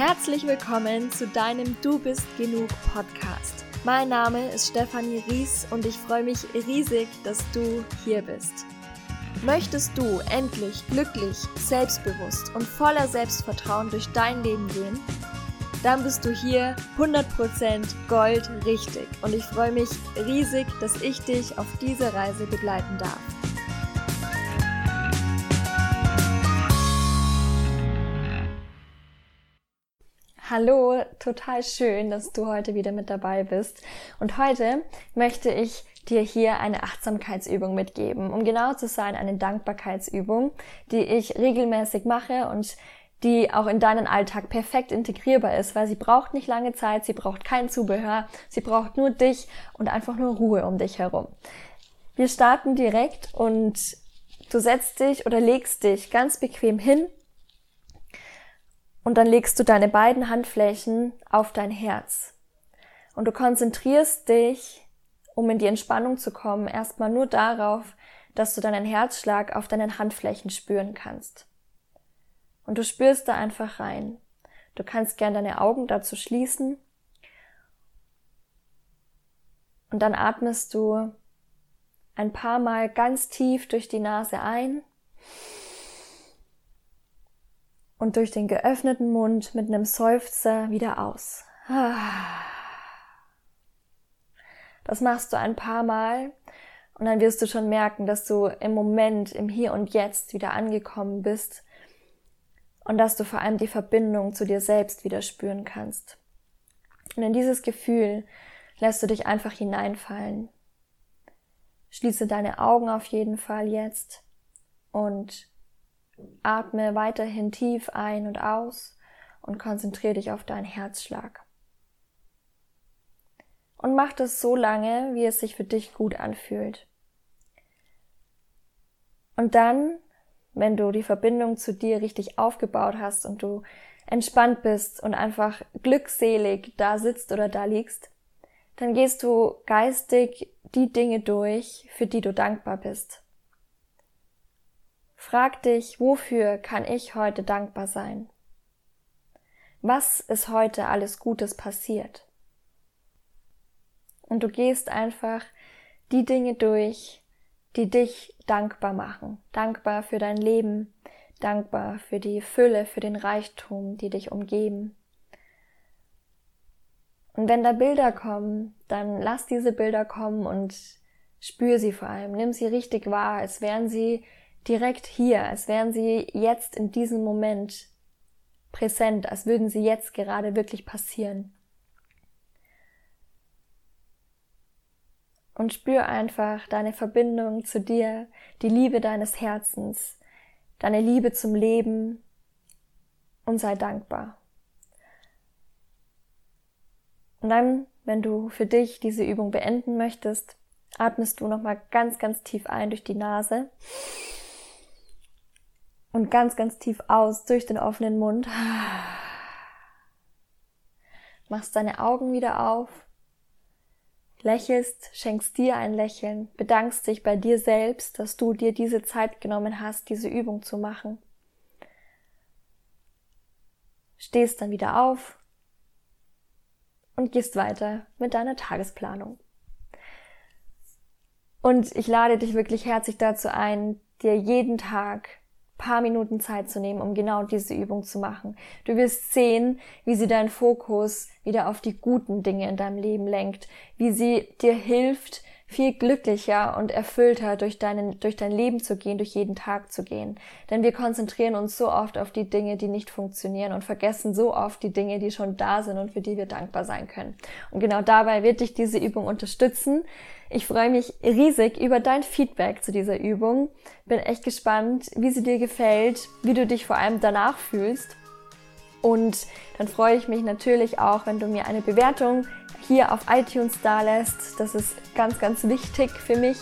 Herzlich willkommen zu deinem Du bist genug Podcast. Mein Name ist Stefanie Ries und ich freue mich riesig, dass du hier bist. Möchtest du endlich glücklich, selbstbewusst und voller Selbstvertrauen durch dein Leben gehen? Dann bist du hier 100% Gold richtig und ich freue mich riesig, dass ich dich auf diese Reise begleiten darf. Hallo, total schön, dass du heute wieder mit dabei bist. Und heute möchte ich dir hier eine Achtsamkeitsübung mitgeben. Um genau zu sein, eine Dankbarkeitsübung, die ich regelmäßig mache und die auch in deinen Alltag perfekt integrierbar ist, weil sie braucht nicht lange Zeit, sie braucht kein Zubehör, sie braucht nur dich und einfach nur Ruhe um dich herum. Wir starten direkt und du setzt dich oder legst dich ganz bequem hin und dann legst du deine beiden Handflächen auf dein Herz. Und du konzentrierst dich, um in die Entspannung zu kommen, erstmal nur darauf, dass du deinen Herzschlag auf deinen Handflächen spüren kannst. Und du spürst da einfach rein. Du kannst gern deine Augen dazu schließen. Und dann atmest du ein paar Mal ganz tief durch die Nase ein und durch den geöffneten Mund mit einem Seufzer wieder aus. Das machst du ein paar Mal und dann wirst du schon merken, dass du im Moment, im Hier und Jetzt wieder angekommen bist und dass du vor allem die Verbindung zu dir selbst wieder spüren kannst. Und in dieses Gefühl lässt du dich einfach hineinfallen. Schließe deine Augen auf jeden Fall jetzt und Atme weiterhin tief ein und aus und konzentriere dich auf deinen Herzschlag. Und mach das so lange, wie es sich für dich gut anfühlt. Und dann, wenn du die Verbindung zu dir richtig aufgebaut hast und du entspannt bist und einfach glückselig da sitzt oder da liegst, dann gehst du geistig die Dinge durch, für die du dankbar bist. Frag dich, wofür kann ich heute dankbar sein? Was ist heute alles Gutes passiert? Und du gehst einfach die Dinge durch, die dich dankbar machen. Dankbar für dein Leben, dankbar für die Fülle, für den Reichtum, die dich umgeben. Und wenn da Bilder kommen, dann lass diese Bilder kommen und spür sie vor allem. Nimm sie richtig wahr, als wären sie direkt hier, als wären sie jetzt in diesem Moment präsent, als würden sie jetzt gerade wirklich passieren. Und spür einfach deine Verbindung zu dir, die Liebe deines Herzens, deine Liebe zum Leben und sei dankbar. Und dann, wenn du für dich diese Übung beenden möchtest, atmest du nochmal ganz, ganz tief ein durch die Nase und ganz, ganz tief aus durch den offenen Mund. Machst deine Augen wieder auf, lächelst, schenkst dir ein Lächeln, bedankst dich bei dir selbst, dass du dir diese Zeit genommen hast, diese Übung zu machen. Stehst dann wieder auf und gehst weiter mit deiner Tagesplanung. Und ich lade dich wirklich herzlich dazu ein, dir jeden Tag paar Minuten Zeit zu nehmen, um genau diese Übung zu machen. Du wirst sehen, wie sie deinen Fokus wieder auf die guten Dinge in deinem Leben lenkt, wie sie dir hilft, viel glücklicher und erfüllter durch, deinen, durch dein Leben zu gehen, durch jeden Tag zu gehen. Denn wir konzentrieren uns so oft auf die Dinge, die nicht funktionieren und vergessen so oft die Dinge, die schon da sind und für die wir dankbar sein können. Und genau dabei wird dich diese Übung unterstützen. Ich freue mich riesig über dein Feedback zu dieser Übung. Bin echt gespannt, wie sie dir gefällt, wie du dich vor allem danach fühlst. Und dann freue ich mich natürlich auch, wenn du mir eine Bewertung hier auf iTunes da lässt. Das ist ganz, ganz wichtig für mich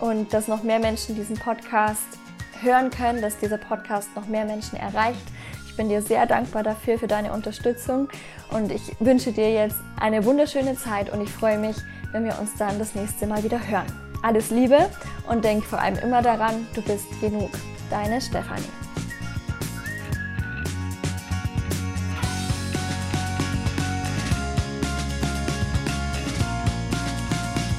und dass noch mehr Menschen diesen Podcast hören können, dass dieser Podcast noch mehr Menschen erreicht. Ich bin dir sehr dankbar dafür, für deine Unterstützung und ich wünsche dir jetzt eine wunderschöne Zeit und ich freue mich, wenn wir uns dann das nächste Mal wieder hören. Alles Liebe und denk vor allem immer daran, du bist genug. Deine Stefanie.